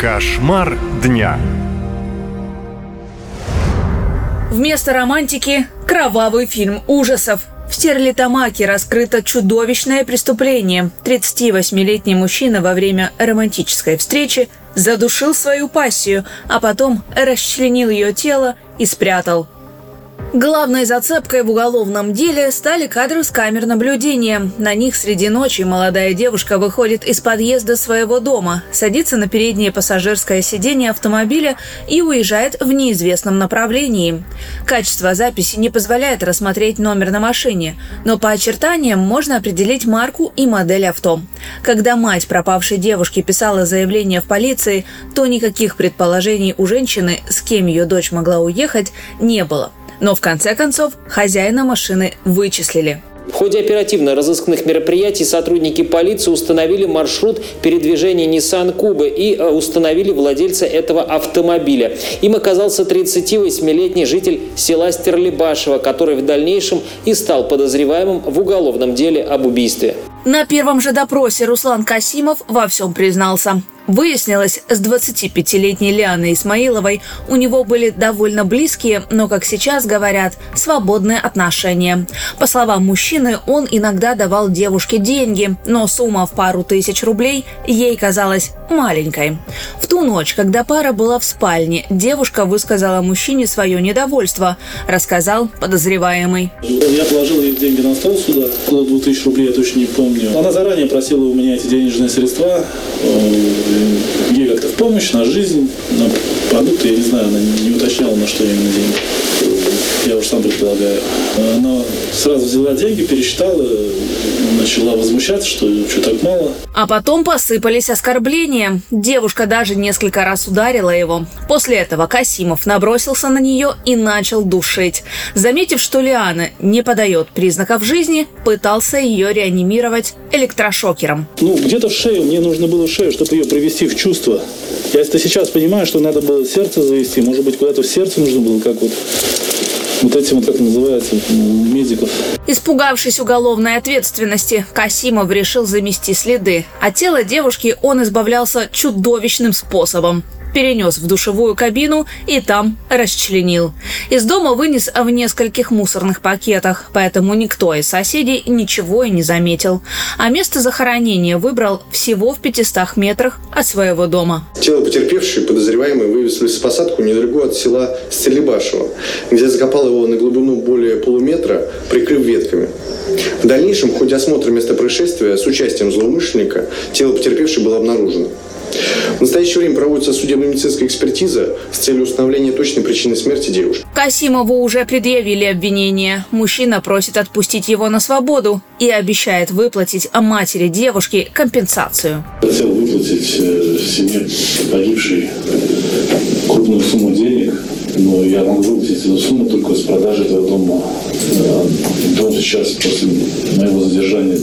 Кошмар дня. Вместо романтики – кровавый фильм ужасов. В Стерлитамаке раскрыто чудовищное преступление. 38-летний мужчина во время романтической встречи задушил свою пассию, а потом расчленил ее тело и спрятал. Главной зацепкой в уголовном деле стали кадры с камер наблюдения. На них среди ночи молодая девушка выходит из подъезда своего дома, садится на переднее пассажирское сиденье автомобиля и уезжает в неизвестном направлении. Качество записи не позволяет рассмотреть номер на машине, но по очертаниям можно определить марку и модель авто. Когда мать пропавшей девушки писала заявление в полиции, то никаких предположений у женщины, с кем ее дочь могла уехать, не было. Но в конце концов хозяина машины вычислили. В ходе оперативно-розыскных мероприятий сотрудники полиции установили маршрут передвижения Nissan Кубы и э, установили владельца этого автомобиля. Им оказался 38-летний житель села Стерлибашево, который в дальнейшем и стал подозреваемым в уголовном деле об убийстве. На первом же допросе Руслан Касимов во всем признался. Выяснилось, с 25-летней Лианой Исмаиловой у него были довольно близкие, но, как сейчас говорят, свободные отношения. По словам мужчины, он иногда давал девушке деньги, но сумма в пару тысяч рублей ей казалась маленькой. В ту ночь, когда пара была в спальне, девушка высказала мужчине свое недовольство, рассказал подозреваемый. Я положил ей деньги на стол сюда, около 2000 рублей, я точно не помню. Она заранее просила у меня эти денежные средства, ей как-то в помощь, на жизнь, на продукты, я не знаю, она не уточняла, на что именно деньги. Я уж сам предполагаю. Она сразу взяла деньги, пересчитала, начала возмущаться, что что так мало. А потом посыпались оскорбления. Девушка даже несколько раз ударила его. После этого Касимов набросился на нее и начал душить. Заметив, что Лиана не подает признаков жизни, пытался ее реанимировать электрошокером. Ну, где-то в шею, мне нужно было шею, чтобы ее привести в чувство. Я это сейчас понимаю, что надо было сердце завести, может быть, куда-то в сердце нужно было, как вот вот этим, как называется, медиков. Испугавшись уголовной ответственности, Касимов решил замести следы. От тела девушки он избавлялся чудовищным способом перенес в душевую кабину и там расчленил. Из дома вынес в нескольких мусорных пакетах, поэтому никто из соседей ничего и не заметил. А место захоронения выбрал всего в 500 метрах от своего дома. Тело потерпевшей подозреваемый вывез в лесопосадку недалеко от села Стелебашево, где закопал его на глубину более полуметра, прикрыв ветками. В дальнейшем в ходе осмотра места происшествия с участием злоумышленника тело потерпевшей было обнаружено. В настоящее время проводится судебно-медицинская экспертиза с целью установления точной причины смерти девушки. Касимову уже предъявили обвинение. Мужчина просит отпустить его на свободу и обещает выплатить матери девушки компенсацию. Хотел выплатить э, семье погибшей крупную сумму денег, но я могу выплатить эту сумму только с продажи этого дома. Э, дом сейчас после моего задержания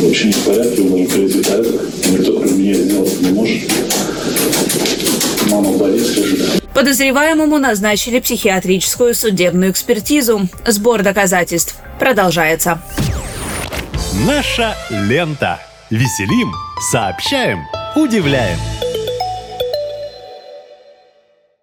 вообще не в порядке, он должен привести в порядок. Никто кроме меня сделать не может. Мама болит, скажет. Подозреваемому назначили психиатрическую судебную экспертизу. Сбор доказательств продолжается. Наша лента. Веселим, сообщаем, удивляем.